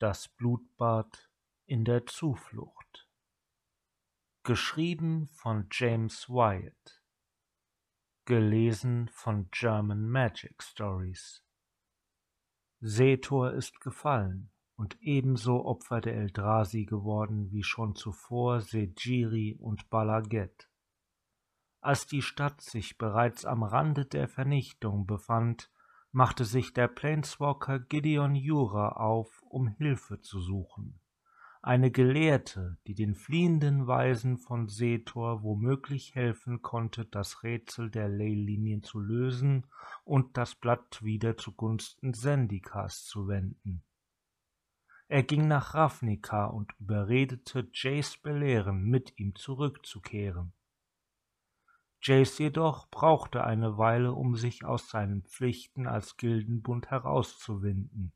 Das Blutbad in der Zuflucht. Geschrieben von James Wyatt. Gelesen von German Magic Stories. Setor ist gefallen und ebenso Opfer der Eldrasi geworden wie schon zuvor Sejiri und Balaget. Als die Stadt sich bereits am Rande der Vernichtung befand, machte sich der Planeswalker Gideon Jura auf, um Hilfe zu suchen. Eine Gelehrte, die den fliehenden Weisen von Setor womöglich helfen konnte, das Rätsel der Leylinien zu lösen und das Blatt wieder zugunsten Sendikas zu wenden. Er ging nach Ravnica und überredete Jace Belehren, mit ihm zurückzukehren. Jace jedoch brauchte eine Weile, um sich aus seinen Pflichten als Gildenbund herauszuwinden.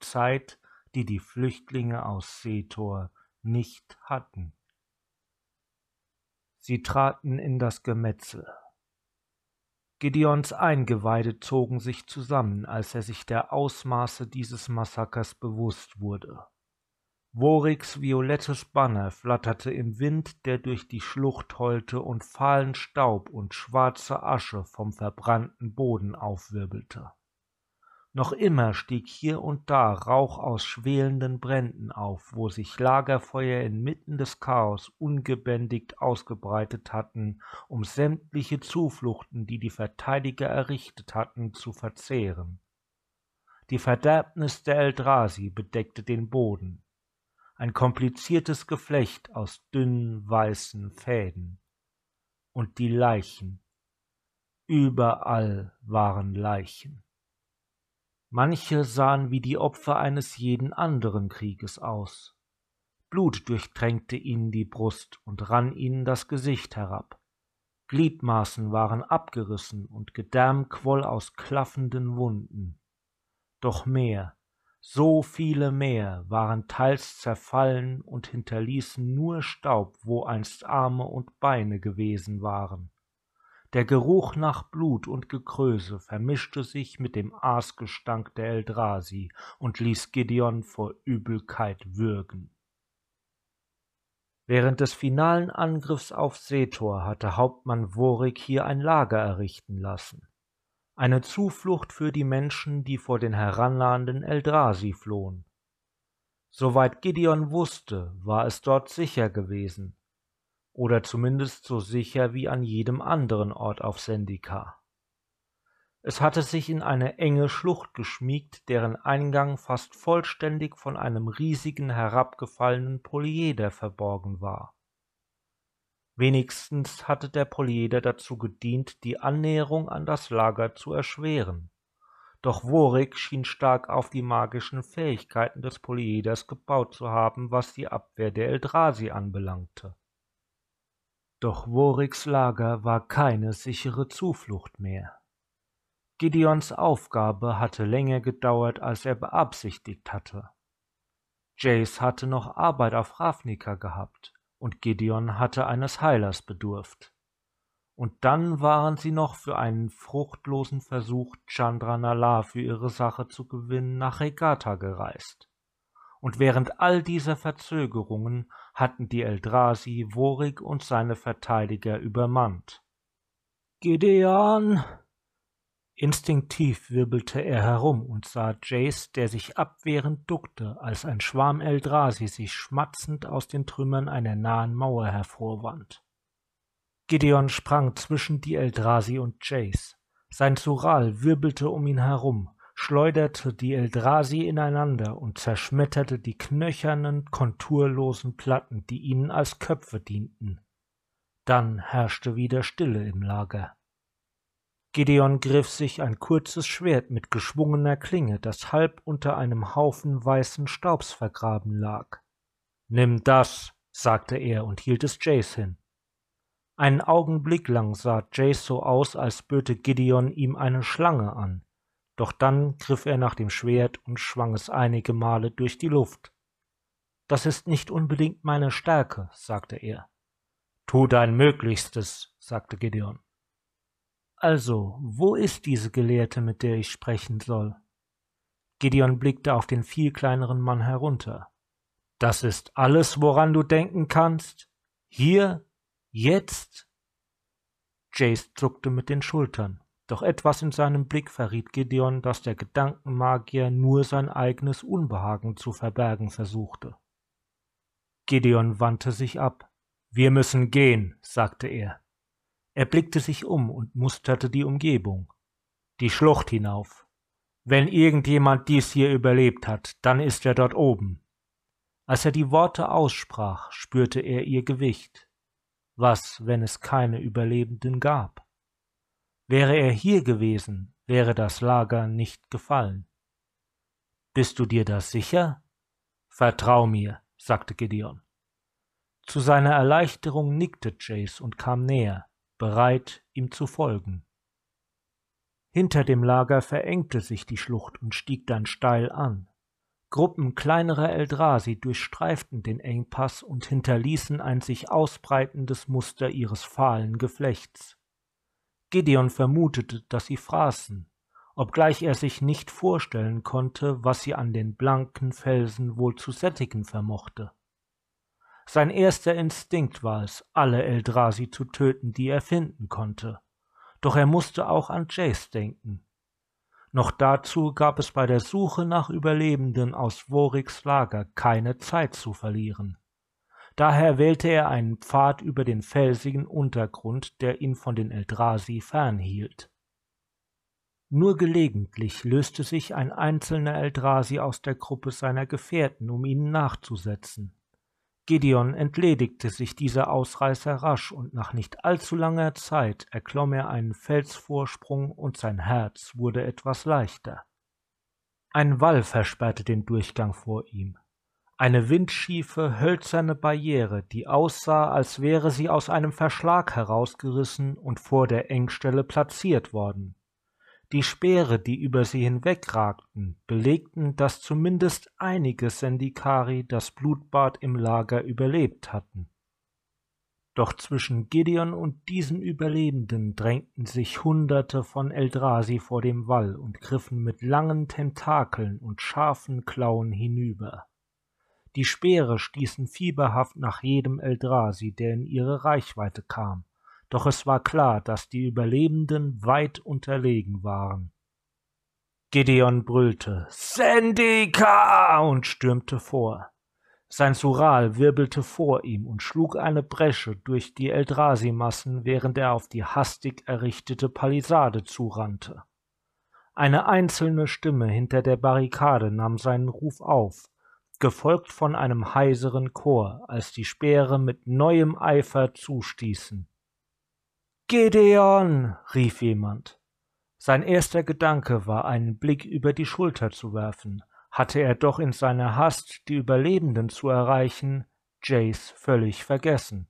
Zeit, die die Flüchtlinge aus Setor nicht hatten. Sie traten in das Gemetzel. Gideons Eingeweide zogen sich zusammen, als er sich der Ausmaße dieses Massakers bewusst wurde. Woriks violettes Banner flatterte im Wind, der durch die Schlucht heulte und fahlen Staub und schwarze Asche vom verbrannten Boden aufwirbelte. Noch immer stieg hier und da Rauch aus schwelenden Bränden auf, wo sich Lagerfeuer inmitten des Chaos ungebändigt ausgebreitet hatten, um sämtliche Zufluchten, die die Verteidiger errichtet hatten, zu verzehren. Die Verderbnis der Eldrasi bedeckte den Boden, ein kompliziertes Geflecht aus dünnen weißen Fäden. Und die Leichen. Überall waren Leichen. Manche sahen wie die Opfer eines jeden anderen Krieges aus. Blut durchtränkte ihnen die Brust und rann ihnen das Gesicht herab. Gliedmaßen waren abgerissen und Gedärm quoll aus klaffenden Wunden. Doch mehr, so viele mehr waren teils zerfallen und hinterließen nur Staub, wo einst Arme und Beine gewesen waren. Der Geruch nach Blut und Gekröse vermischte sich mit dem Aasgestank der Eldrasi und ließ Gideon vor Übelkeit würgen. Während des finalen Angriffs auf Setor hatte Hauptmann Worik hier ein Lager errichten lassen eine Zuflucht für die Menschen, die vor den herannahenden Eldrasi flohen. Soweit Gideon wusste, war es dort sicher gewesen, oder zumindest so sicher wie an jedem anderen Ort auf Sendika. Es hatte sich in eine enge Schlucht geschmiegt, deren Eingang fast vollständig von einem riesigen herabgefallenen Polyeder verborgen war. Wenigstens hatte der Polyeder dazu gedient, die Annäherung an das Lager zu erschweren. Doch Worik schien stark auf die magischen Fähigkeiten des Polyeders gebaut zu haben, was die Abwehr der Eldrasi anbelangte. Doch Woriks Lager war keine sichere Zuflucht mehr. Gideons Aufgabe hatte länger gedauert, als er beabsichtigt hatte. Jace hatte noch Arbeit auf Ravnica gehabt und Gideon hatte eines Heilers bedurft. Und dann waren sie noch für einen fruchtlosen Versuch, Chandranala für ihre Sache zu gewinnen, nach Regatta gereist. Und während all dieser Verzögerungen hatten die Eldrasi Worig und seine Verteidiger übermannt. Gideon, Instinktiv wirbelte er herum und sah Jace, der sich abwehrend duckte, als ein Schwarm Eldrasi sich schmatzend aus den Trümmern einer nahen Mauer hervorwand. Gideon sprang zwischen die Eldrasi und Jace. Sein Sural wirbelte um ihn herum, schleuderte die Eldrasi ineinander und zerschmetterte die knöchernen, konturlosen Platten, die ihnen als Köpfe dienten. Dann herrschte wieder Stille im Lager. Gideon griff sich ein kurzes Schwert mit geschwungener Klinge, das halb unter einem Haufen weißen Staubs vergraben lag. Nimm das, sagte er und hielt es Jace hin. Einen Augenblick lang sah Jace so aus, als böte Gideon ihm eine Schlange an, doch dann griff er nach dem Schwert und schwang es einige Male durch die Luft. Das ist nicht unbedingt meine Stärke, sagte er. Tu dein Möglichstes, sagte Gideon. Also, wo ist diese Gelehrte, mit der ich sprechen soll? Gideon blickte auf den viel kleineren Mann herunter. Das ist alles, woran du denken kannst? Hier? Jetzt? Jace zuckte mit den Schultern, doch etwas in seinem Blick verriet Gideon, dass der Gedankenmagier nur sein eigenes Unbehagen zu verbergen versuchte. Gideon wandte sich ab. Wir müssen gehen, sagte er. Er blickte sich um und musterte die Umgebung. Die Schlucht hinauf. Wenn irgendjemand dies hier überlebt hat, dann ist er dort oben. Als er die Worte aussprach, spürte er ihr Gewicht. Was, wenn es keine Überlebenden gab? Wäre er hier gewesen, wäre das Lager nicht gefallen. Bist du dir das sicher? Vertrau mir, sagte Gideon. Zu seiner Erleichterung nickte Jace und kam näher, bereit, ihm zu folgen. Hinter dem Lager verengte sich die Schlucht und stieg dann steil an. Gruppen kleinerer Eldrasi durchstreiften den Engpass und hinterließen ein sich ausbreitendes Muster ihres fahlen Geflechts. Gideon vermutete, dass sie fraßen, obgleich er sich nicht vorstellen konnte, was sie an den blanken Felsen wohl zu sättigen vermochte. Sein erster Instinkt war es, alle Eldrasi zu töten, die er finden konnte. Doch er musste auch an Jace denken. Noch dazu gab es bei der Suche nach Überlebenden aus Woriks Lager keine Zeit zu verlieren. Daher wählte er einen Pfad über den felsigen Untergrund, der ihn von den Eldrasi fernhielt. Nur gelegentlich löste sich ein einzelner Eldrasi aus der Gruppe seiner Gefährten, um ihnen nachzusetzen. Gideon entledigte sich dieser Ausreißer rasch, und nach nicht allzu langer Zeit erklomm er einen Felsvorsprung, und sein Herz wurde etwas leichter. Ein Wall versperrte den Durchgang vor ihm, eine windschiefe, hölzerne Barriere, die aussah, als wäre sie aus einem Verschlag herausgerissen und vor der Engstelle platziert worden. Die Speere, die über sie hinwegragten, belegten, dass zumindest einige Sendikari das Blutbad im Lager überlebt hatten. Doch zwischen Gideon und diesen Überlebenden drängten sich Hunderte von Eldrasi vor dem Wall und griffen mit langen Tentakeln und scharfen Klauen hinüber. Die Speere stießen fieberhaft nach jedem Eldrasi, der in ihre Reichweite kam doch es war klar, dass die Überlebenden weit unterlegen waren. Gideon brüllte Sendika und stürmte vor. Sein Sural wirbelte vor ihm und schlug eine Bresche durch die Eldrasi-Massen, während er auf die hastig errichtete Palisade zurannte. Eine einzelne Stimme hinter der Barrikade nahm seinen Ruf auf, gefolgt von einem heiseren Chor, als die Speere mit neuem Eifer zustießen. Gedeon! rief jemand. Sein erster Gedanke war, einen Blick über die Schulter zu werfen, hatte er doch in seiner Hast, die Überlebenden zu erreichen, Jace völlig vergessen.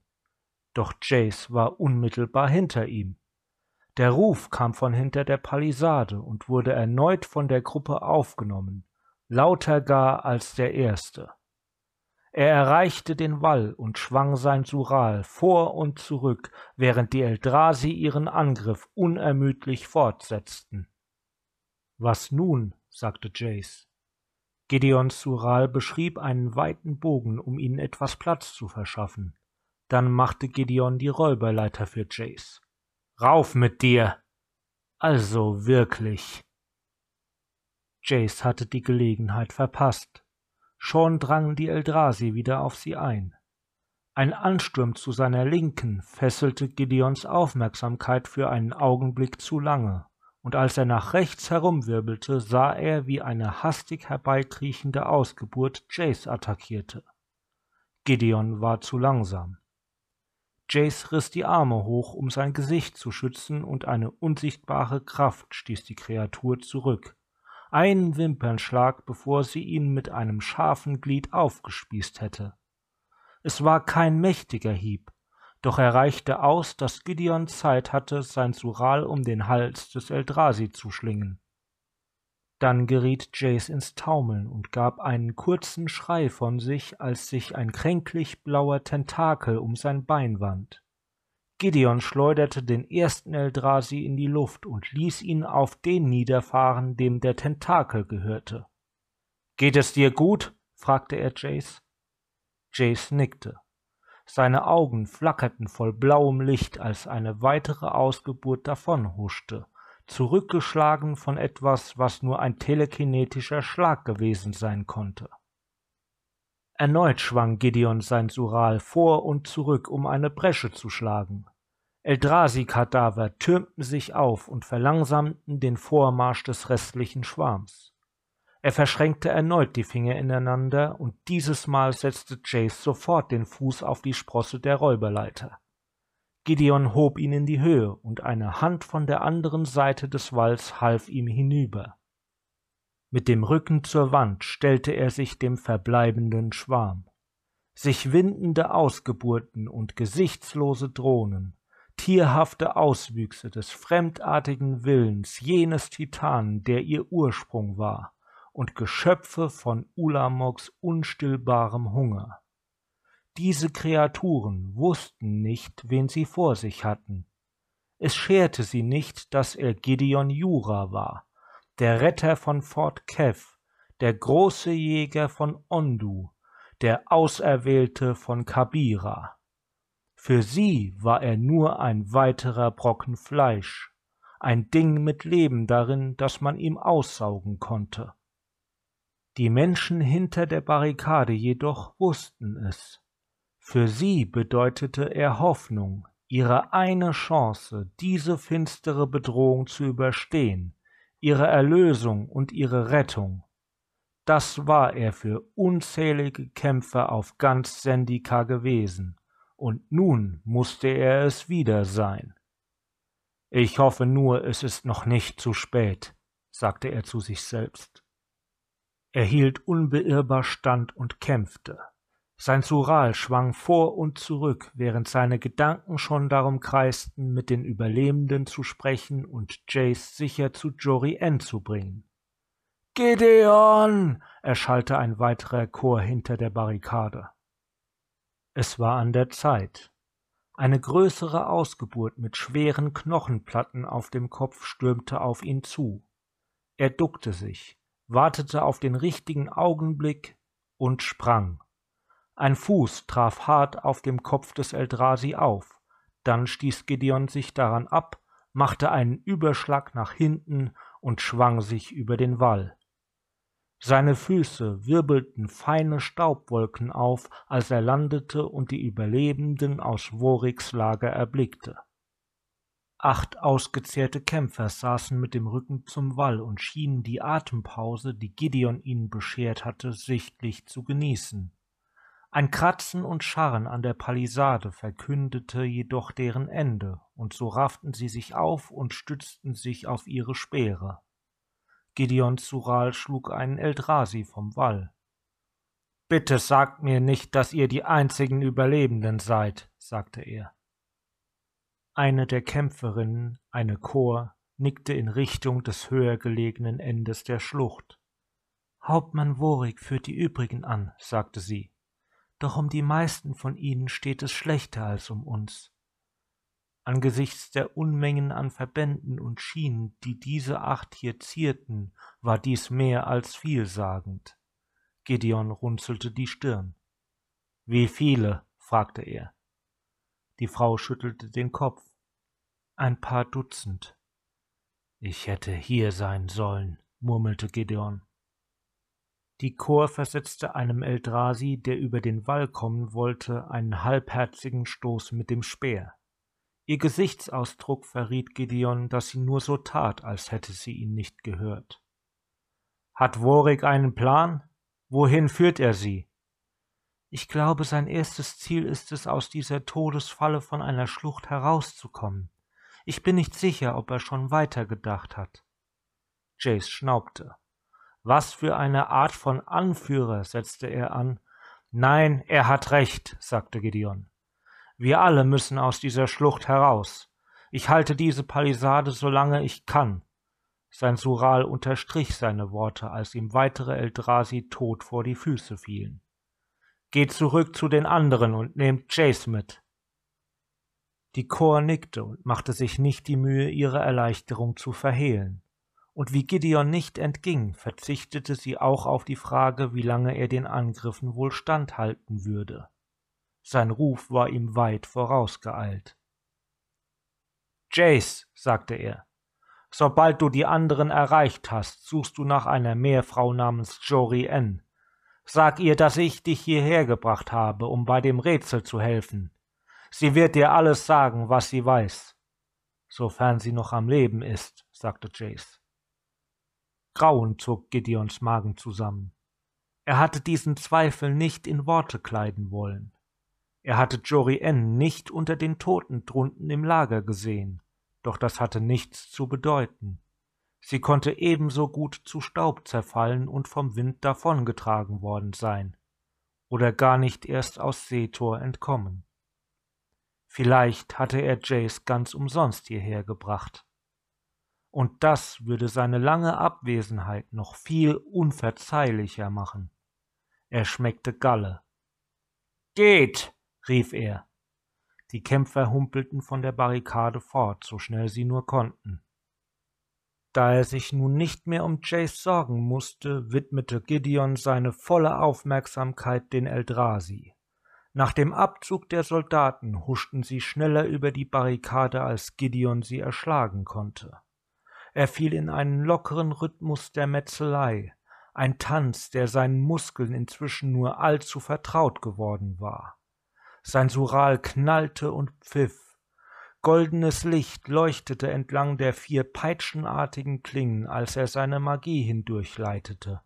Doch Jace war unmittelbar hinter ihm. Der Ruf kam von hinter der Palisade und wurde erneut von der Gruppe aufgenommen, lauter gar als der erste. Er erreichte den Wall und schwang sein Sural vor und zurück, während die Eldrasi ihren Angriff unermüdlich fortsetzten. Was nun? sagte Jace. Gideons Sural beschrieb einen weiten Bogen, um ihnen etwas Platz zu verschaffen. Dann machte Gideon die Räuberleiter für Jace. Rauf mit dir! Also wirklich. Jace hatte die Gelegenheit verpasst. Schon drangen die Eldrasi wieder auf sie ein. Ein Ansturm zu seiner Linken fesselte Gideons Aufmerksamkeit für einen Augenblick zu lange, und als er nach rechts herumwirbelte, sah er, wie eine hastig herbeikriechende Ausgeburt Jace attackierte. Gideon war zu langsam. Jace riss die Arme hoch, um sein Gesicht zu schützen, und eine unsichtbare Kraft stieß die Kreatur zurück einen Wimpernschlag, bevor sie ihn mit einem scharfen Glied aufgespießt hätte. Es war kein mächtiger Hieb, doch er reichte aus, dass Gideon Zeit hatte, sein Sural um den Hals des Eldrasi zu schlingen. Dann geriet Jace ins Taumeln und gab einen kurzen Schrei von sich, als sich ein kränklich blauer Tentakel um sein Bein wand. Gideon schleuderte den ersten Eldrasi in die Luft und ließ ihn auf den niederfahren, dem der Tentakel gehörte. Geht es dir gut? fragte er Jace. Jace nickte. Seine Augen flackerten voll blauem Licht, als eine weitere Ausgeburt davonhuschte, zurückgeschlagen von etwas, was nur ein telekinetischer Schlag gewesen sein konnte. Erneut schwang Gideon sein Sural vor und zurück, um eine Bresche zu schlagen. Eldrazi-Kadaver türmten sich auf und verlangsamten den Vormarsch des restlichen Schwarms. Er verschränkte erneut die Finger ineinander, und dieses Mal setzte Jace sofort den Fuß auf die Sprosse der Räuberleiter. Gideon hob ihn in die Höhe, und eine Hand von der anderen Seite des Walls half ihm hinüber. Mit dem Rücken zur Wand stellte er sich dem verbleibenden Schwarm. Sich windende Ausgeburten und gesichtslose Drohnen, tierhafte Auswüchse des fremdartigen Willens jenes Titanen, der ihr Ursprung war, und Geschöpfe von Ulamoks unstillbarem Hunger. Diese Kreaturen wussten nicht, wen sie vor sich hatten. Es scherte sie nicht, dass er Gideon Jura war, der Retter von Fort Kev, der große Jäger von Ondu, der Auserwählte von Kabira. Für sie war er nur ein weiterer Brocken Fleisch, ein Ding mit Leben darin, das man ihm aussaugen konnte. Die Menschen hinter der Barrikade jedoch wussten es. Für sie bedeutete er Hoffnung, ihre eine Chance, diese finstere Bedrohung zu überstehen, ihre Erlösung und ihre Rettung. Das war er für unzählige Kämpfer auf ganz Sendika gewesen, und nun musste er es wieder sein. Ich hoffe nur, es ist noch nicht zu spät, sagte er zu sich selbst. Er hielt unbeirrbar stand und kämpfte. Sein Sural schwang vor und zurück, während seine Gedanken schon darum kreisten, mit den Überlebenden zu sprechen und Jace sicher zu Jory N zu bringen. Gideon! erschallte ein weiterer Chor hinter der Barrikade. Es war an der Zeit. Eine größere Ausgeburt mit schweren Knochenplatten auf dem Kopf stürmte auf ihn zu. Er duckte sich, wartete auf den richtigen Augenblick und sprang. Ein Fuß traf hart auf dem Kopf des Eldrasi auf, dann stieß Gideon sich daran ab, machte einen Überschlag nach hinten und schwang sich über den Wall. Seine Füße wirbelten feine Staubwolken auf, als er landete und die Überlebenden aus Woriks Lager erblickte. Acht ausgezehrte Kämpfer saßen mit dem Rücken zum Wall und schienen die Atempause, die Gideon ihnen beschert hatte, sichtlich zu genießen. Ein Kratzen und Scharren an der Palisade verkündete jedoch deren Ende, und so rafften sie sich auf und stützten sich auf ihre Speere. Gideon Sural schlug einen Eldrasi vom Wall. Bitte sagt mir nicht, dass ihr die einzigen Überlebenden seid, sagte er. Eine der Kämpferinnen, eine Chor, nickte in Richtung des höher gelegenen Endes der Schlucht. Hauptmann Worig führt die übrigen an, sagte sie. Doch um die meisten von ihnen steht es schlechter als um uns. Angesichts der Unmengen an Verbänden und Schienen, die diese acht hier zierten, war dies mehr als vielsagend. Gideon runzelte die Stirn. Wie viele? fragte er. Die Frau schüttelte den Kopf. Ein paar Dutzend. Ich hätte hier sein sollen, murmelte Gideon. Die Chor versetzte einem Eldrasi, der über den Wall kommen wollte, einen halbherzigen Stoß mit dem Speer. Ihr Gesichtsausdruck verriet Gideon, dass sie nur so tat, als hätte sie ihn nicht gehört. Hat Worik einen Plan? Wohin führt er sie? Ich glaube, sein erstes Ziel ist es, aus dieser Todesfalle von einer Schlucht herauszukommen. Ich bin nicht sicher, ob er schon weitergedacht hat. Jace schnaubte. Was für eine Art von Anführer, setzte er an. Nein, er hat recht, sagte Gideon. Wir alle müssen aus dieser Schlucht heraus. Ich halte diese Palisade, solange ich kann. Sein Sural unterstrich seine Worte, als ihm weitere Eldrasi tot vor die Füße fielen. Geht zurück zu den anderen und nehmt Jace mit. Die Chor nickte und machte sich nicht die Mühe, ihre Erleichterung zu verhehlen. und wie Gideon nicht entging, verzichtete sie auch auf die Frage, wie lange er den Angriffen wohl standhalten würde. Sein Ruf war ihm weit vorausgeeilt. Jace, sagte er, sobald du die anderen erreicht hast, suchst du nach einer Meerfrau namens Jory N. Sag ihr, dass ich dich hierher gebracht habe, um bei dem Rätsel zu helfen. Sie wird dir alles sagen, was sie weiß. Sofern sie noch am Leben ist, sagte Jace. Grauen zog Gideons Magen zusammen. Er hatte diesen Zweifel nicht in Worte kleiden wollen. Er hatte Jory N. nicht unter den Toten drunten im Lager gesehen, doch das hatte nichts zu bedeuten. Sie konnte ebenso gut zu Staub zerfallen und vom Wind davongetragen worden sein, oder gar nicht erst aus Seetor entkommen. Vielleicht hatte er Jace ganz umsonst hierher gebracht. Und das würde seine lange Abwesenheit noch viel unverzeihlicher machen. Er schmeckte Galle. Geht! Rief er. Die Kämpfer humpelten von der Barrikade fort, so schnell sie nur konnten. Da er sich nun nicht mehr um Jace sorgen musste, widmete Gideon seine volle Aufmerksamkeit den Eldrasi. Nach dem Abzug der Soldaten huschten sie schneller über die Barrikade, als Gideon sie erschlagen konnte. Er fiel in einen lockeren Rhythmus der Metzelei, ein Tanz, der seinen Muskeln inzwischen nur allzu vertraut geworden war sein Sural knallte und pfiff. Goldenes Licht leuchtete entlang der vier peitschenartigen Klingen, als er seine Magie hindurchleitete.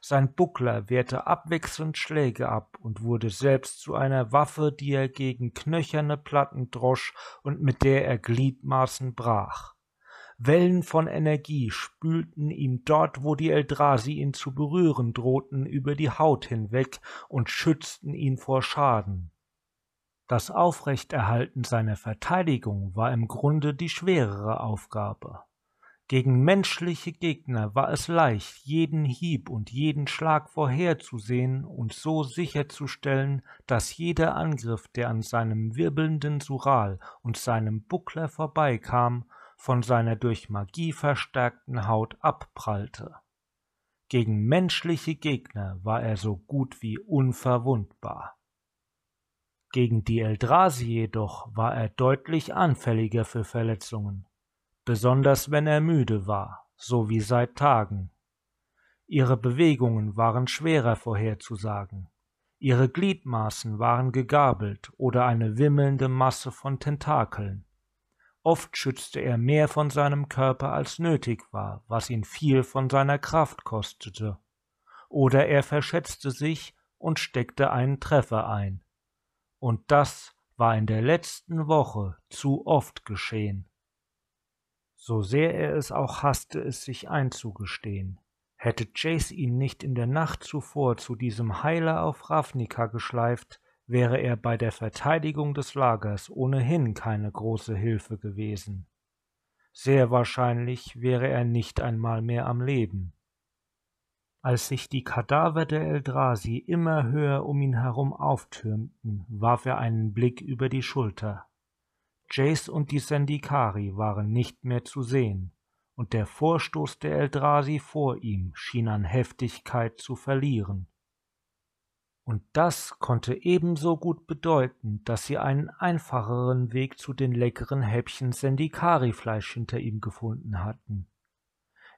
Sein Buckler wehrte abwechselnd Schläge ab und wurde selbst zu einer Waffe, die er gegen knöcherne Platten drosch und mit der er Gliedmaßen brach. Wellen von Energie spülten ihm dort, wo die Eldrasi ihn zu berühren drohten, über die Haut hinweg und schützten ihn vor Schaden. Das Aufrechterhalten seiner Verteidigung war im Grunde die schwerere Aufgabe. Gegen menschliche Gegner war es leicht, jeden Hieb und jeden Schlag vorherzusehen und so sicherzustellen, dass jeder Angriff, der an seinem wirbelnden Sural und seinem Buckler vorbeikam, von seiner durch Magie verstärkten Haut abprallte. Gegen menschliche Gegner war er so gut wie unverwundbar. Gegen die Eldrazi jedoch war er deutlich anfälliger für Verletzungen, besonders wenn er müde war, so wie seit Tagen. Ihre Bewegungen waren schwerer vorherzusagen, ihre Gliedmaßen waren gegabelt oder eine wimmelnde Masse von Tentakeln. Oft schützte er mehr von seinem Körper als nötig war, was ihn viel von seiner Kraft kostete. Oder er verschätzte sich und steckte einen Treffer ein, und das war in der letzten Woche zu oft geschehen. So sehr er es auch hasste, es sich einzugestehen. Hätte Jace ihn nicht in der Nacht zuvor zu diesem Heiler auf Ravnica geschleift, wäre er bei der Verteidigung des Lagers ohnehin keine große Hilfe gewesen. Sehr wahrscheinlich wäre er nicht einmal mehr am Leben. Als sich die Kadaver der Eldrasi immer höher um ihn herum auftürmten, warf er einen Blick über die Schulter. Jace und die Sendikari waren nicht mehr zu sehen, und der Vorstoß der Eldrasi vor ihm schien an Heftigkeit zu verlieren. Und das konnte ebenso gut bedeuten, dass sie einen einfacheren Weg zu den leckeren Häppchen Sendikari-Fleisch hinter ihm gefunden hatten.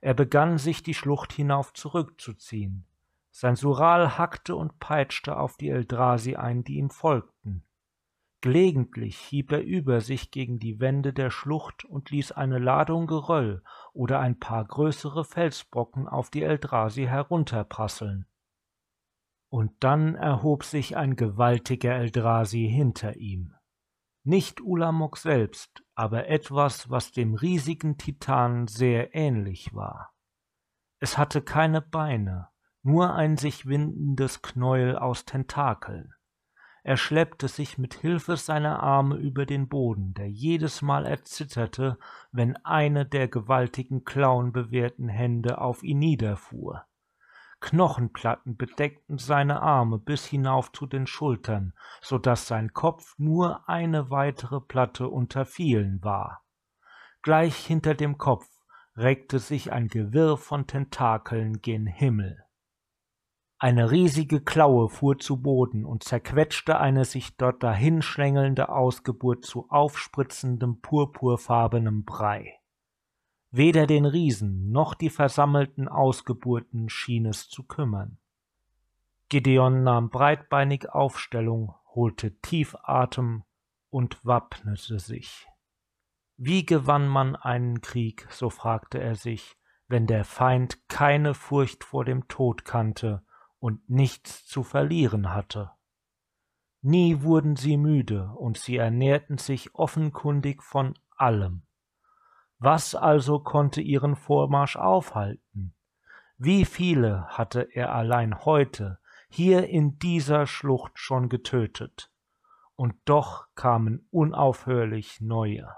Er begann sich die Schlucht hinauf zurückzuziehen. Sein Sural hackte und peitschte auf die Eldrasi ein, die ihm folgten. Gelegentlich hieb er über sich gegen die Wände der Schlucht und ließ eine Ladung Geröll oder ein paar größere Felsbrocken auf die Eldrasi herunterprasseln. Und dann erhob sich ein gewaltiger Eldrasi hinter ihm. Nicht Ulamok selbst, aber etwas, was dem riesigen Titan sehr ähnlich war. Es hatte keine Beine, nur ein sich windendes Knäuel aus Tentakeln. Er schleppte sich mit Hilfe seiner Arme über den Boden, der jedes Mal erzitterte, wenn eine der gewaltigen klauenbewehrten Hände auf ihn niederfuhr. Knochenplatten bedeckten seine Arme bis hinauf zu den Schultern, so dass sein Kopf nur eine weitere Platte unter vielen war. Gleich hinter dem Kopf reckte sich ein Gewirr von Tentakeln gen Himmel. Eine riesige Klaue fuhr zu Boden und zerquetschte eine sich dort dahinschlängelnde Ausgeburt zu aufspritzendem purpurfarbenem Brei. Weder den Riesen noch die versammelten Ausgeburten schien es zu kümmern. Gideon nahm breitbeinig Aufstellung, holte tief Atem und wappnete sich. Wie gewann man einen Krieg, so fragte er sich, wenn der Feind keine Furcht vor dem Tod kannte und nichts zu verlieren hatte? Nie wurden sie müde, und sie ernährten sich offenkundig von allem. Was also konnte ihren Vormarsch aufhalten? Wie viele hatte er allein heute hier in dieser Schlucht schon getötet? Und doch kamen unaufhörlich neue.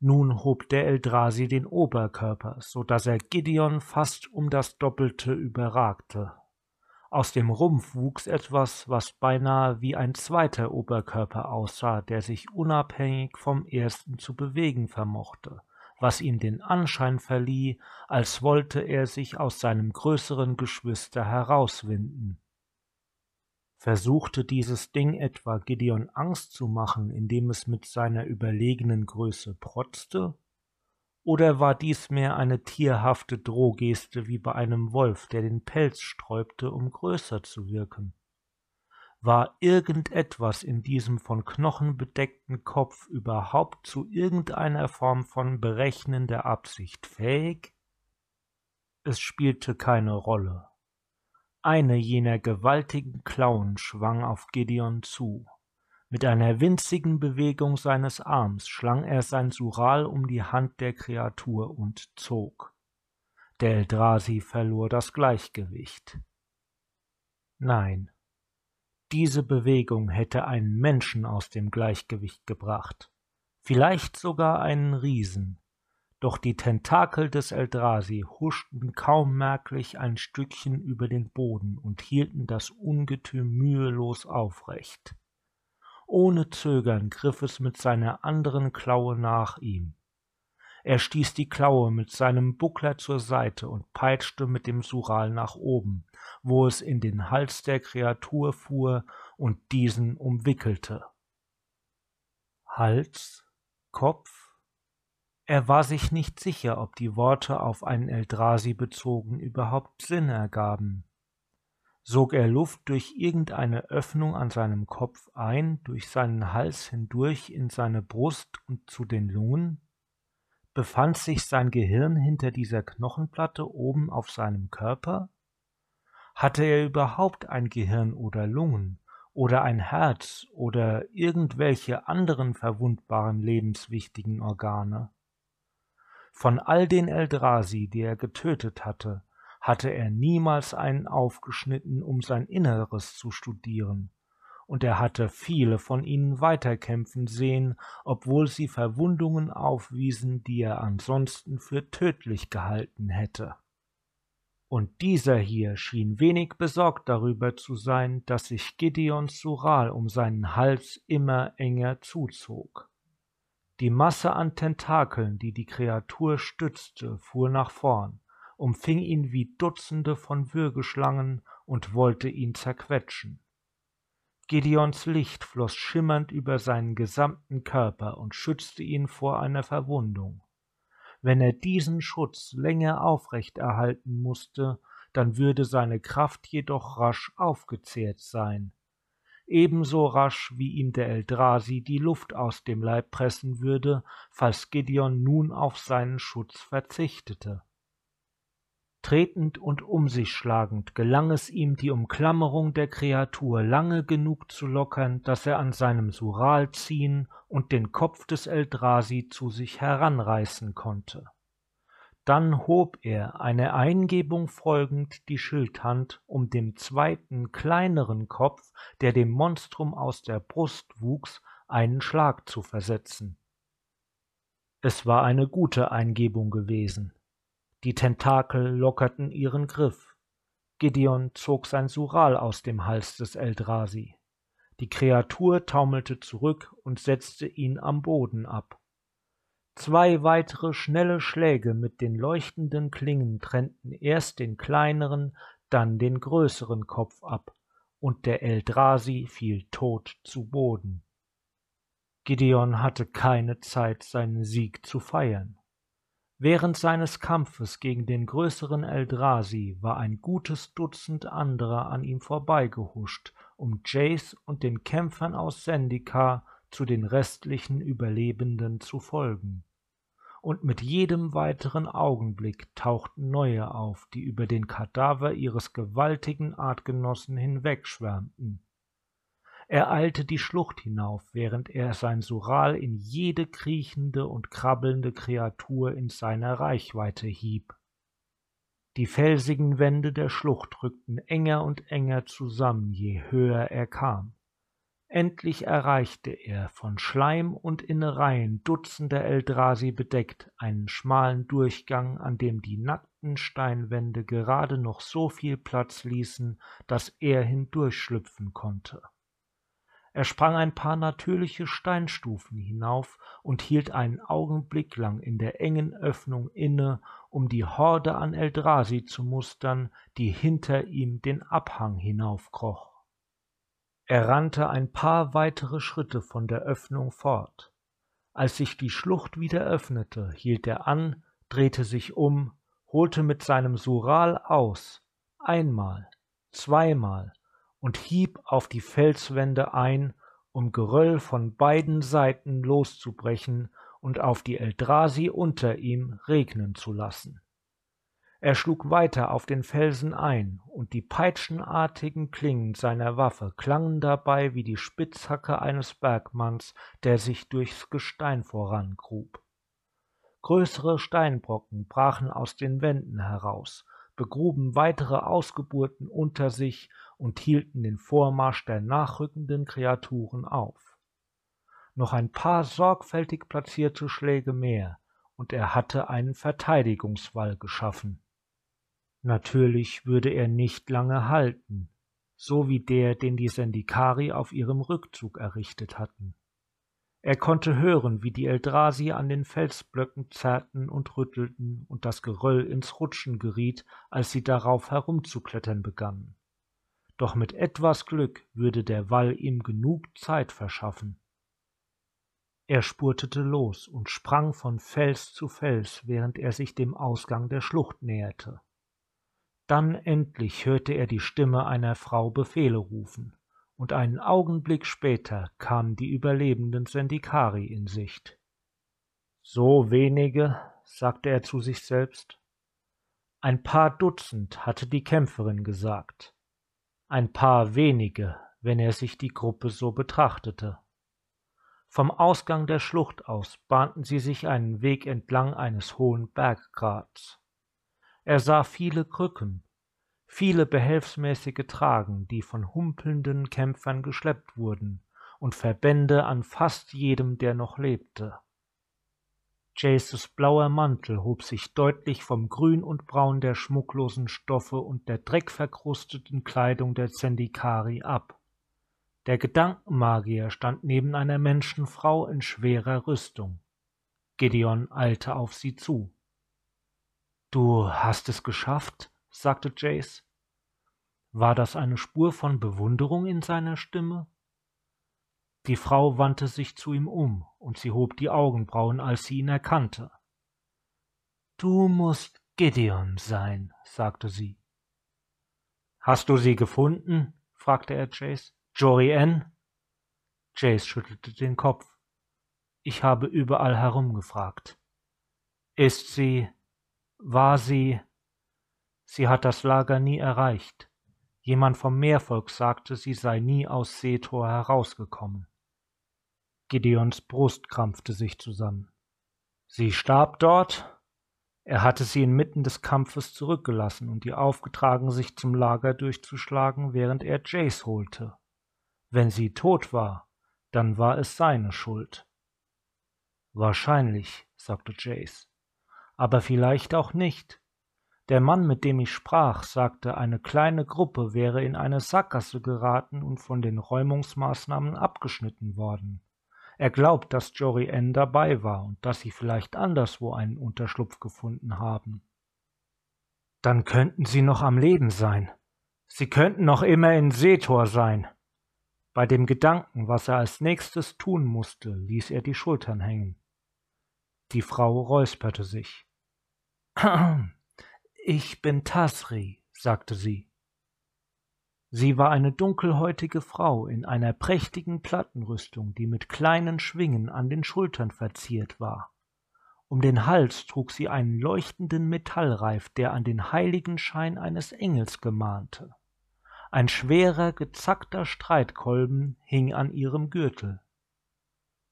Nun hob der Eldrasi den Oberkörper, so dass er Gideon fast um das Doppelte überragte. Aus dem Rumpf wuchs etwas, was beinahe wie ein zweiter Oberkörper aussah, der sich unabhängig vom ersten zu bewegen vermochte, was ihm den Anschein verlieh, als wollte er sich aus seinem größeren Geschwister herauswinden. Versuchte dieses Ding etwa Gideon Angst zu machen, indem es mit seiner überlegenen Größe protzte? Oder war dies mehr eine tierhafte Drohgeste wie bei einem Wolf, der den Pelz sträubte, um größer zu wirken? War irgendetwas in diesem von Knochen bedeckten Kopf überhaupt zu irgendeiner Form von berechnender Absicht fähig? Es spielte keine Rolle. Eine jener gewaltigen Klauen schwang auf Gideon zu. Mit einer winzigen Bewegung seines Arms schlang er sein Sural um die Hand der Kreatur und zog. Der Eldrasi verlor das Gleichgewicht. Nein, diese Bewegung hätte einen Menschen aus dem Gleichgewicht gebracht, vielleicht sogar einen Riesen, doch die Tentakel des Eldrasi huschten kaum merklich ein Stückchen über den Boden und hielten das Ungetüm mühelos aufrecht. Ohne Zögern griff es mit seiner anderen Klaue nach ihm. Er stieß die Klaue mit seinem Buckler zur Seite und peitschte mit dem Sural nach oben, wo es in den Hals der Kreatur fuhr und diesen umwickelte. Hals, Kopf? Er war sich nicht sicher, ob die Worte auf einen Eldrasi bezogen überhaupt Sinn ergaben. Sog er Luft durch irgendeine Öffnung an seinem Kopf ein, durch seinen Hals hindurch in seine Brust und zu den Lungen? Befand sich sein Gehirn hinter dieser Knochenplatte oben auf seinem Körper? Hatte er überhaupt ein Gehirn oder Lungen oder ein Herz oder irgendwelche anderen verwundbaren lebenswichtigen Organe? Von all den Eldrasi, die er getötet hatte, hatte er niemals einen aufgeschnitten, um sein Inneres zu studieren, und er hatte viele von ihnen weiterkämpfen sehen, obwohl sie Verwundungen aufwiesen, die er ansonsten für tödlich gehalten hätte. Und dieser hier schien wenig besorgt darüber zu sein, dass sich Gideons Sural um seinen Hals immer enger zuzog. Die Masse an Tentakeln, die die Kreatur stützte, fuhr nach vorn, umfing ihn wie Dutzende von Würgeschlangen und wollte ihn zerquetschen. Gideons Licht floß schimmernd über seinen gesamten Körper und schützte ihn vor einer Verwundung. Wenn er diesen Schutz länger aufrecht erhalten musste, dann würde seine Kraft jedoch rasch aufgezehrt sein. Ebenso rasch, wie ihm der Eldrasi die Luft aus dem Leib pressen würde, falls Gideon nun auf seinen Schutz verzichtete. Tretend und um sich schlagend gelang es ihm, die Umklammerung der Kreatur lange genug zu lockern, dass er an seinem Sural ziehen und den Kopf des Eldrasi zu sich heranreißen konnte. Dann hob er, einer Eingebung folgend, die Schildhand, um dem zweiten, kleineren Kopf, der dem Monstrum aus der Brust wuchs, einen Schlag zu versetzen. Es war eine gute Eingebung gewesen. Die Tentakel lockerten ihren Griff. Gideon zog sein Sural aus dem Hals des Eldrasi. Die Kreatur taumelte zurück und setzte ihn am Boden ab. Zwei weitere schnelle Schläge mit den leuchtenden Klingen trennten erst den kleineren, dann den größeren Kopf ab, und der Eldrasi fiel tot zu Boden. Gideon hatte keine Zeit, seinen Sieg zu feiern. Während seines Kampfes gegen den größeren Eldrasi war ein gutes Dutzend anderer an ihm vorbeigehuscht, um Jace und den Kämpfern aus Sendika zu den restlichen Überlebenden zu folgen. Und mit jedem weiteren Augenblick tauchten neue auf, die über den Kadaver ihres gewaltigen Artgenossen hinwegschwärmten. Er eilte die Schlucht hinauf, während er sein Sural in jede kriechende und krabbelnde Kreatur in seiner Reichweite hieb. Die felsigen Wände der Schlucht rückten enger und enger zusammen, je höher er kam. Endlich erreichte er, von Schleim und Innereien dutzender Eldrasi bedeckt, einen schmalen Durchgang, an dem die nackten Steinwände gerade noch so viel Platz ließen, dass er hindurchschlüpfen konnte. Er sprang ein paar natürliche Steinstufen hinauf und hielt einen Augenblick lang in der engen Öffnung inne, um die Horde an Eldrasi zu mustern, die hinter ihm den Abhang hinaufkroch. Er rannte ein paar weitere Schritte von der Öffnung fort. Als sich die Schlucht wieder öffnete, hielt er an, drehte sich um, holte mit seinem Sural aus, einmal, zweimal, und hieb auf die Felswände ein, um Geröll von beiden Seiten loszubrechen und auf die Eldrasi unter ihm regnen zu lassen. Er schlug weiter auf den Felsen ein, und die peitschenartigen Klingen seiner Waffe klangen dabei wie die Spitzhacke eines Bergmanns, der sich durchs Gestein vorangrub. Größere Steinbrocken brachen aus den Wänden heraus, begruben weitere Ausgeburten unter sich und hielten den Vormarsch der nachrückenden Kreaturen auf. Noch ein paar sorgfältig platzierte Schläge mehr, und er hatte einen Verteidigungswall geschaffen. Natürlich würde er nicht lange halten, so wie der, den die Sendikari auf ihrem Rückzug errichtet hatten. Er konnte hören, wie die Eldrasi an den Felsblöcken zerrten und rüttelten und das Geröll ins Rutschen geriet, als sie darauf herumzuklettern begannen. Doch mit etwas Glück würde der Wall ihm genug Zeit verschaffen. Er spurtete los und sprang von Fels zu Fels, während er sich dem Ausgang der Schlucht näherte. Dann endlich hörte er die Stimme einer Frau Befehle rufen und einen Augenblick später kamen die überlebenden Sendikari in Sicht. So wenige, sagte er zu sich selbst. Ein paar Dutzend hatte die Kämpferin gesagt. Ein paar wenige, wenn er sich die Gruppe so betrachtete. Vom Ausgang der Schlucht aus bahnten sie sich einen Weg entlang eines hohen Berggrats. Er sah viele Krücken, viele behelfsmäßige Tragen, die von humpelnden Kämpfern geschleppt wurden, und Verbände an fast jedem, der noch lebte. Jaces blauer Mantel hob sich deutlich vom Grün und Braun der schmucklosen Stoffe und der dreckverkrusteten Kleidung der Zendikari ab. Der Gedankenmagier stand neben einer Menschenfrau in schwerer Rüstung. Gideon eilte auf sie zu. Du hast es geschafft? sagte Jace. War das eine Spur von Bewunderung in seiner Stimme? Die Frau wandte sich zu ihm um, und sie hob die Augenbrauen, als sie ihn erkannte. Du musst Gideon sein, sagte sie. Hast du sie gefunden? fragte er Jace. Jory Jace schüttelte den Kopf. Ich habe überall herumgefragt. Ist sie, war sie, sie hat das Lager nie erreicht. Jemand vom Meervolk sagte, sie sei nie aus Seetor herausgekommen. Gideons Brust krampfte sich zusammen. Sie starb dort? Er hatte sie inmitten des Kampfes zurückgelassen und ihr aufgetragen, sich zum Lager durchzuschlagen, während er Jace holte. Wenn sie tot war, dann war es seine Schuld. Wahrscheinlich, sagte Jace. Aber vielleicht auch nicht. Der Mann, mit dem ich sprach, sagte, eine kleine Gruppe wäre in eine Sackgasse geraten und von den Räumungsmaßnahmen abgeschnitten worden. Er glaubt, dass Jory Ann dabei war und dass sie vielleicht anderswo einen Unterschlupf gefunden haben. Dann könnten sie noch am Leben sein. Sie könnten noch immer in Seetor sein. Bei dem Gedanken, was er als nächstes tun musste, ließ er die Schultern hängen. Die Frau räusperte sich. Ich bin Tasri, sagte sie. Sie war eine dunkelhäutige Frau in einer prächtigen Plattenrüstung, die mit kleinen Schwingen an den Schultern verziert war. Um den Hals trug sie einen leuchtenden Metallreif, der an den heiligen Schein eines Engels gemahnte. Ein schwerer, gezackter Streitkolben hing an ihrem Gürtel.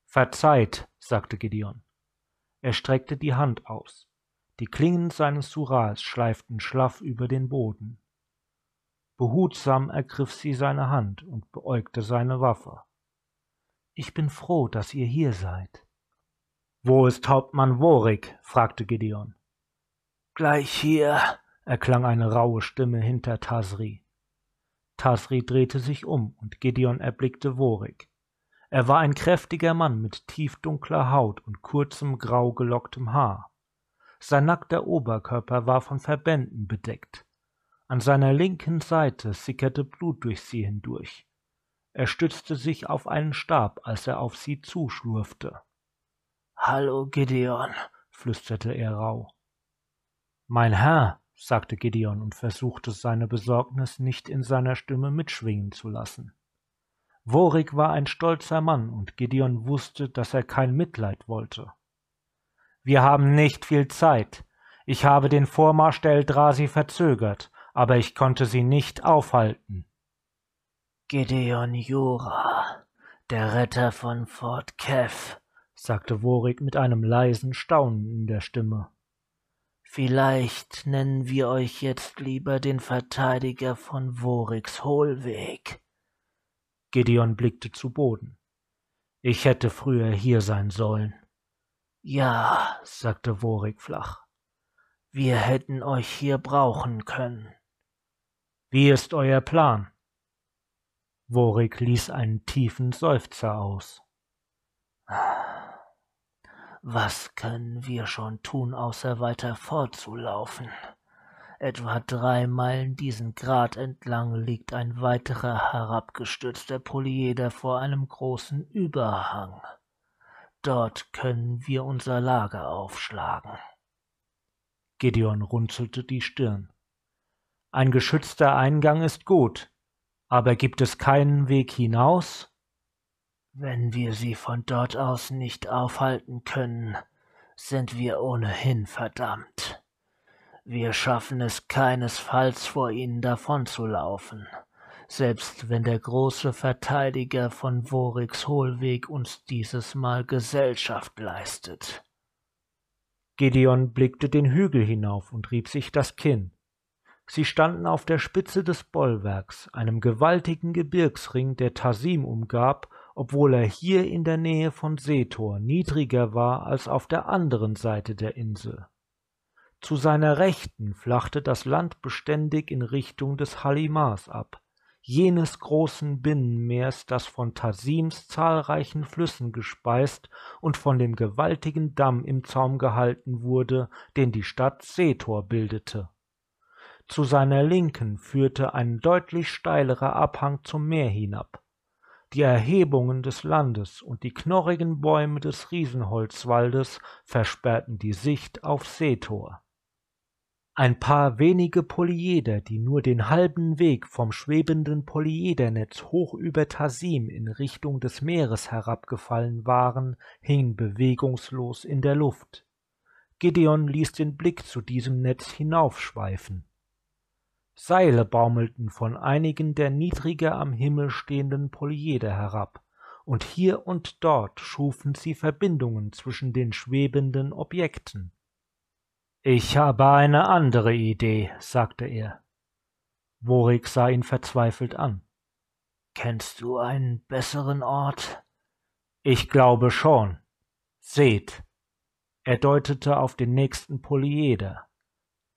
Verzeiht, sagte Gideon. Er streckte die Hand aus. Die Klingen seines Surals schleiften schlaff über den Boden. Behutsam ergriff sie seine Hand und beäugte seine Waffe. Ich bin froh, dass ihr hier seid. Wo ist Hauptmann Worik? fragte Gideon. Gleich hier, erklang eine raue Stimme hinter Tasri. Tasri drehte sich um und Gideon erblickte Worik. Er war ein kräftiger Mann mit tiefdunkler Haut und kurzem grau gelocktem Haar. Sein nackter Oberkörper war von Verbänden bedeckt. An seiner linken Seite sickerte Blut durch sie hindurch. Er stützte sich auf einen Stab, als er auf sie zuschlurfte. Hallo, Gideon, flüsterte er rauh. Mein Herr, sagte Gideon und versuchte seine Besorgnis nicht in seiner Stimme mitschwingen zu lassen. Worik war ein stolzer Mann und Gideon wusste, dass er kein Mitleid wollte. Wir haben nicht viel Zeit. Ich habe den Vormarsch der Eldrasi verzögert aber ich konnte sie nicht aufhalten. Gideon Jura, der Retter von Fort Kev, sagte Worik mit einem leisen Staunen in der Stimme. Vielleicht nennen wir euch jetzt lieber den Verteidiger von Woriks Hohlweg. Gideon blickte zu Boden. Ich hätte früher hier sein sollen. Ja, sagte Worik flach. Wir hätten euch hier brauchen können. Wie ist euer Plan? Worik ließ einen tiefen Seufzer aus. Was können wir schon tun, außer weiter fortzulaufen? Etwa drei Meilen diesen Grat entlang liegt ein weiterer herabgestürzter Polyeder vor einem großen Überhang. Dort können wir unser Lager aufschlagen. Gideon runzelte die Stirn. Ein geschützter Eingang ist gut, aber gibt es keinen Weg hinaus? Wenn wir sie von dort aus nicht aufhalten können, sind wir ohnehin verdammt. Wir schaffen es keinesfalls vor ihnen davonzulaufen, selbst wenn der große Verteidiger von Woriks Hohlweg uns dieses Mal Gesellschaft leistet. Gideon blickte den Hügel hinauf und rieb sich das Kinn. Sie standen auf der Spitze des Bollwerks, einem gewaltigen Gebirgsring, der Tasim umgab, obwohl er hier in der Nähe von Setor niedriger war als auf der anderen Seite der Insel. Zu seiner Rechten flachte das Land beständig in Richtung des Halimars ab, jenes großen Binnenmeers, das von Tasims zahlreichen Flüssen gespeist und von dem gewaltigen Damm im Zaum gehalten wurde, den die Stadt Setor bildete. Zu seiner Linken führte ein deutlich steilerer Abhang zum Meer hinab. Die Erhebungen des Landes und die knorrigen Bäume des Riesenholzwaldes versperrten die Sicht auf Seetor. Ein paar wenige Polyeder, die nur den halben Weg vom schwebenden Polyedernetz hoch über Tasim in Richtung des Meeres herabgefallen waren, hingen bewegungslos in der Luft. Gideon ließ den Blick zu diesem Netz hinaufschweifen. Seile baumelten von einigen der niedriger am Himmel stehenden Polyeder herab, und hier und dort schufen sie Verbindungen zwischen den schwebenden Objekten. Ich habe eine andere Idee, sagte er. Worik sah ihn verzweifelt an. Kennst du einen besseren Ort? Ich glaube schon. Seht. Er deutete auf den nächsten Polyeder.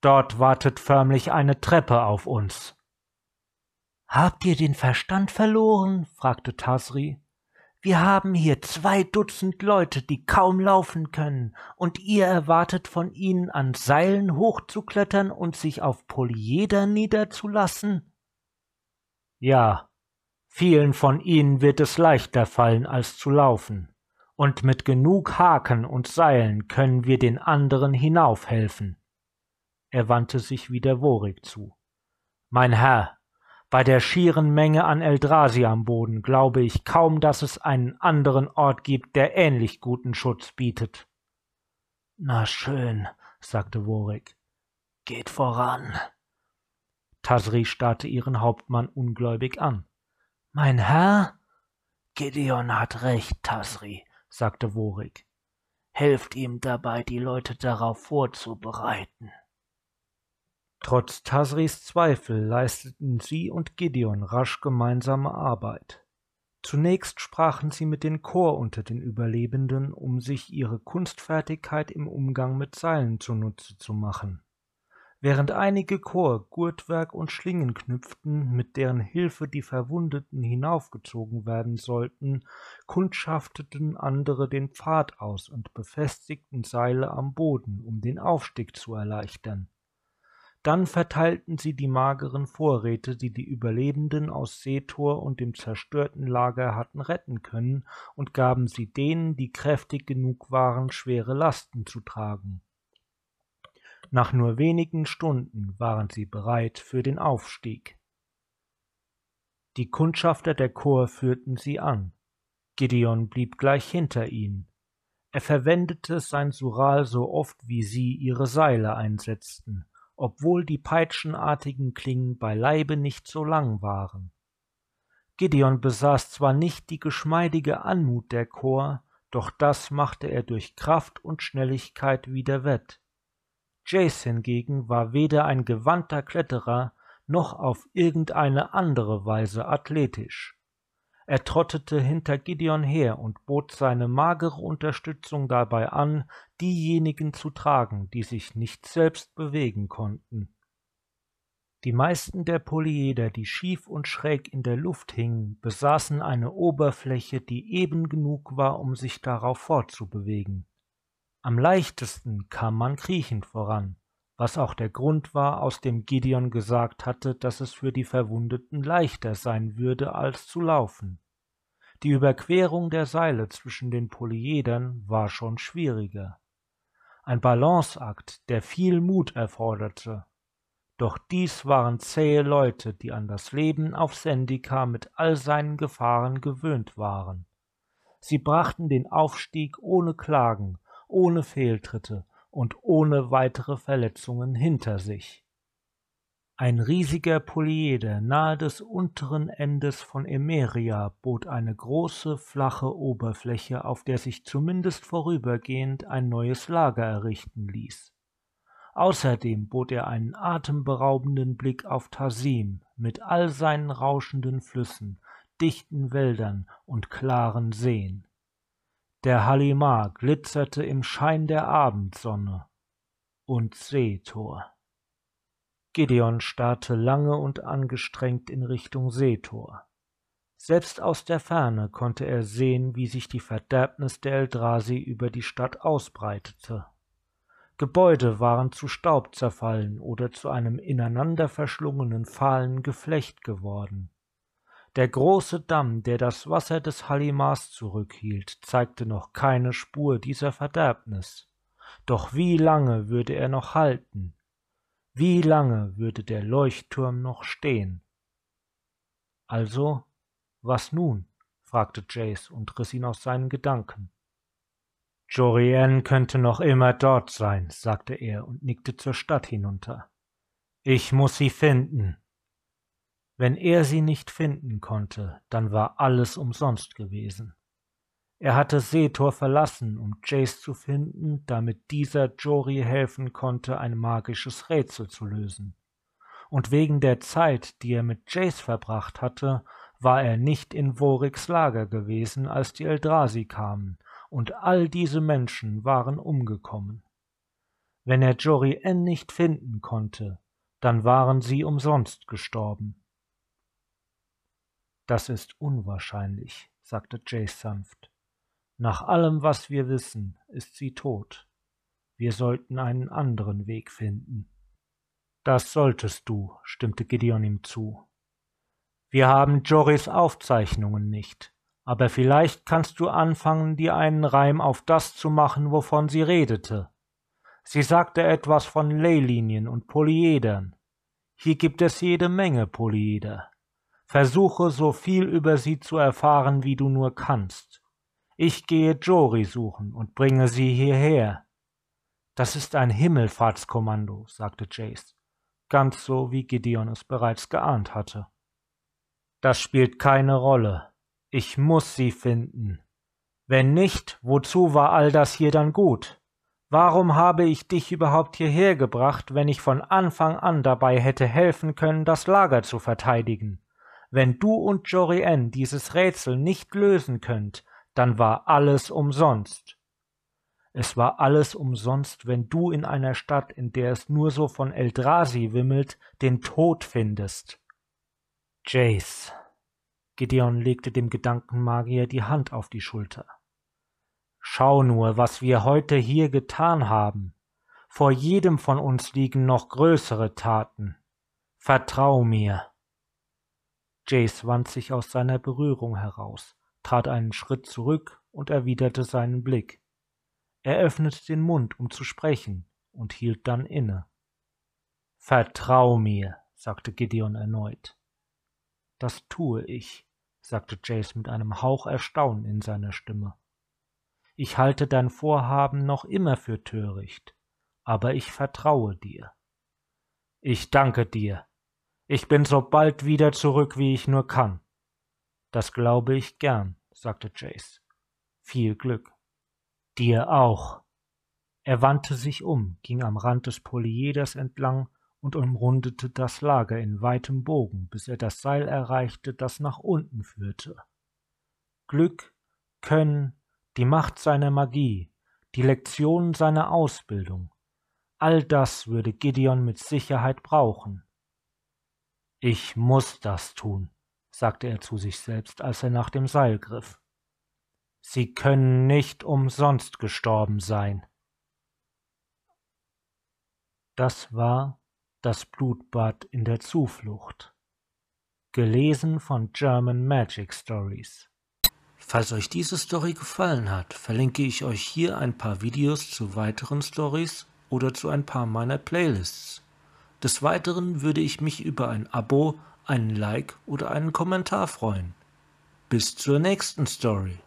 Dort wartet förmlich eine Treppe auf uns. Habt ihr den Verstand verloren? fragte Tasri. Wir haben hier zwei Dutzend Leute, die kaum laufen können, und ihr erwartet von ihnen an Seilen hochzuklettern und sich auf Polyeder niederzulassen? Ja, vielen von ihnen wird es leichter fallen, als zu laufen, und mit genug Haken und Seilen können wir den anderen hinaufhelfen. Er wandte sich wieder Worig zu. Mein Herr, bei der schieren Menge an Eldrasi am Boden glaube ich kaum, dass es einen anderen Ort gibt, der ähnlich guten Schutz bietet. Na schön, sagte Worig. Geht voran. Tasri starrte ihren Hauptmann ungläubig an. Mein Herr? Gideon hat recht, Tasri, sagte Worig. Helft ihm dabei, die Leute darauf vorzubereiten. Trotz Tasris Zweifel leisteten sie und Gideon rasch gemeinsame Arbeit. Zunächst sprachen sie mit den Chor unter den Überlebenden, um sich ihre Kunstfertigkeit im Umgang mit Seilen zunutze zu machen. Während einige Chor Gurtwerk und Schlingen knüpften, mit deren Hilfe die Verwundeten hinaufgezogen werden sollten, kundschafteten andere den Pfad aus und befestigten Seile am Boden, um den Aufstieg zu erleichtern. Dann verteilten sie die mageren Vorräte, die die Überlebenden aus Seetor und dem zerstörten Lager hatten retten können, und gaben sie denen, die kräftig genug waren, schwere Lasten zu tragen. Nach nur wenigen Stunden waren sie bereit für den Aufstieg. Die Kundschafter der Chor führten sie an. Gideon blieb gleich hinter ihnen. Er verwendete sein Sural so oft, wie sie ihre Seile einsetzten, obwohl die peitschenartigen Klingen beileibe nicht so lang waren. Gideon besaß zwar nicht die geschmeidige Anmut der Chor, doch das machte er durch Kraft und Schnelligkeit wieder wett. Jace hingegen war weder ein gewandter Kletterer noch auf irgendeine andere Weise athletisch. Er trottete hinter Gideon her und bot seine magere Unterstützung dabei an, diejenigen zu tragen, die sich nicht selbst bewegen konnten. Die meisten der Polyeder, die schief und schräg in der Luft hingen, besaßen eine Oberfläche, die eben genug war, um sich darauf fortzubewegen. Am leichtesten kam man kriechend voran, was auch der Grund war, aus dem Gideon gesagt hatte, dass es für die Verwundeten leichter sein würde, als zu laufen. Die Überquerung der Seile zwischen den Polyedern war schon schwieriger. Ein Balanceakt, der viel Mut erforderte. Doch dies waren zähe Leute, die an das Leben auf Sendika mit all seinen Gefahren gewöhnt waren. Sie brachten den Aufstieg ohne Klagen, ohne Fehltritte und ohne weitere Verletzungen hinter sich. Ein riesiger Polyeder nahe des unteren Endes von Emeria bot eine große, flache Oberfläche, auf der sich zumindest vorübergehend ein neues Lager errichten ließ. Außerdem bot er einen atemberaubenden Blick auf Tasim mit all seinen rauschenden Flüssen, dichten Wäldern und klaren Seen. Der Halimar glitzerte im Schein der Abendsonne und Seetor. Gideon starrte lange und angestrengt in Richtung Seetor. Selbst aus der Ferne konnte er sehen, wie sich die Verderbnis der Eldrasi über die Stadt ausbreitete. Gebäude waren zu Staub zerfallen oder zu einem ineinander verschlungenen fahlen Geflecht geworden. Der große Damm, der das Wasser des Halimars zurückhielt, zeigte noch keine Spur dieser Verderbnis. Doch wie lange würde er noch halten? Wie lange würde der Leuchtturm noch stehen? Also, was nun? fragte Jace und riss ihn aus seinen Gedanken. Jorian könnte noch immer dort sein, sagte er und nickte zur Stadt hinunter. Ich muss sie finden. Wenn er sie nicht finden konnte, dann war alles umsonst gewesen. Er hatte Setor verlassen, um Jace zu finden, damit dieser Jory helfen konnte, ein magisches Rätsel zu lösen. Und wegen der Zeit, die er mit Jace verbracht hatte, war er nicht in Voriks Lager gewesen, als die Eldrasi kamen, und all diese Menschen waren umgekommen. Wenn er Jory N nicht finden konnte, dann waren sie umsonst gestorben. Das ist unwahrscheinlich, sagte Jace sanft. Nach allem, was wir wissen, ist sie tot. Wir sollten einen anderen Weg finden. Das solltest du, stimmte Gideon ihm zu. Wir haben Joris Aufzeichnungen nicht, aber vielleicht kannst du anfangen, dir einen Reim auf das zu machen, wovon sie redete. Sie sagte etwas von Leylinien und Polyedern. Hier gibt es jede Menge Polyeder. Versuche so viel über sie zu erfahren, wie du nur kannst. Ich gehe Jory suchen und bringe sie hierher. Das ist ein Himmelfahrtskommando, sagte Jace, ganz so wie Gideon es bereits geahnt hatte. Das spielt keine Rolle. Ich muss sie finden. Wenn nicht, wozu war all das hier dann gut? Warum habe ich dich überhaupt hierher gebracht, wenn ich von Anfang an dabei hätte helfen können, das Lager zu verteidigen? Wenn du und Jorien dieses Rätsel nicht lösen könnt, dann war alles umsonst. Es war alles umsonst, wenn du in einer Stadt, in der es nur so von Eldrasi wimmelt, den Tod findest. Jace. Gideon legte dem Gedankenmagier die Hand auf die Schulter. Schau nur, was wir heute hier getan haben. Vor jedem von uns liegen noch größere Taten. Vertrau mir. Jace wand sich aus seiner Berührung heraus, trat einen Schritt zurück und erwiderte seinen Blick. Er öffnete den Mund, um zu sprechen, und hielt dann inne. Vertrau mir, sagte Gideon erneut. Das tue ich, sagte Jace mit einem Hauch Erstaunen in seiner Stimme. Ich halte dein Vorhaben noch immer für töricht, aber ich vertraue dir. Ich danke dir. Ich bin so bald wieder zurück, wie ich nur kann. Das glaube ich gern, sagte Jace. Viel Glück. Dir auch. Er wandte sich um, ging am Rand des Polyeders entlang und umrundete das Lager in weitem Bogen, bis er das Seil erreichte, das nach unten führte. Glück, Können, die Macht seiner Magie, die Lektionen seiner Ausbildung, all das würde Gideon mit Sicherheit brauchen. Ich muss das tun, sagte er zu sich selbst, als er nach dem Seil griff. Sie können nicht umsonst gestorben sein. Das war das Blutbad in der Zuflucht. Gelesen von German Magic Stories. Falls euch diese Story gefallen hat, verlinke ich euch hier ein paar Videos zu weiteren Stories oder zu ein paar meiner Playlists. Des Weiteren würde ich mich über ein Abo, einen Like oder einen Kommentar freuen. Bis zur nächsten Story.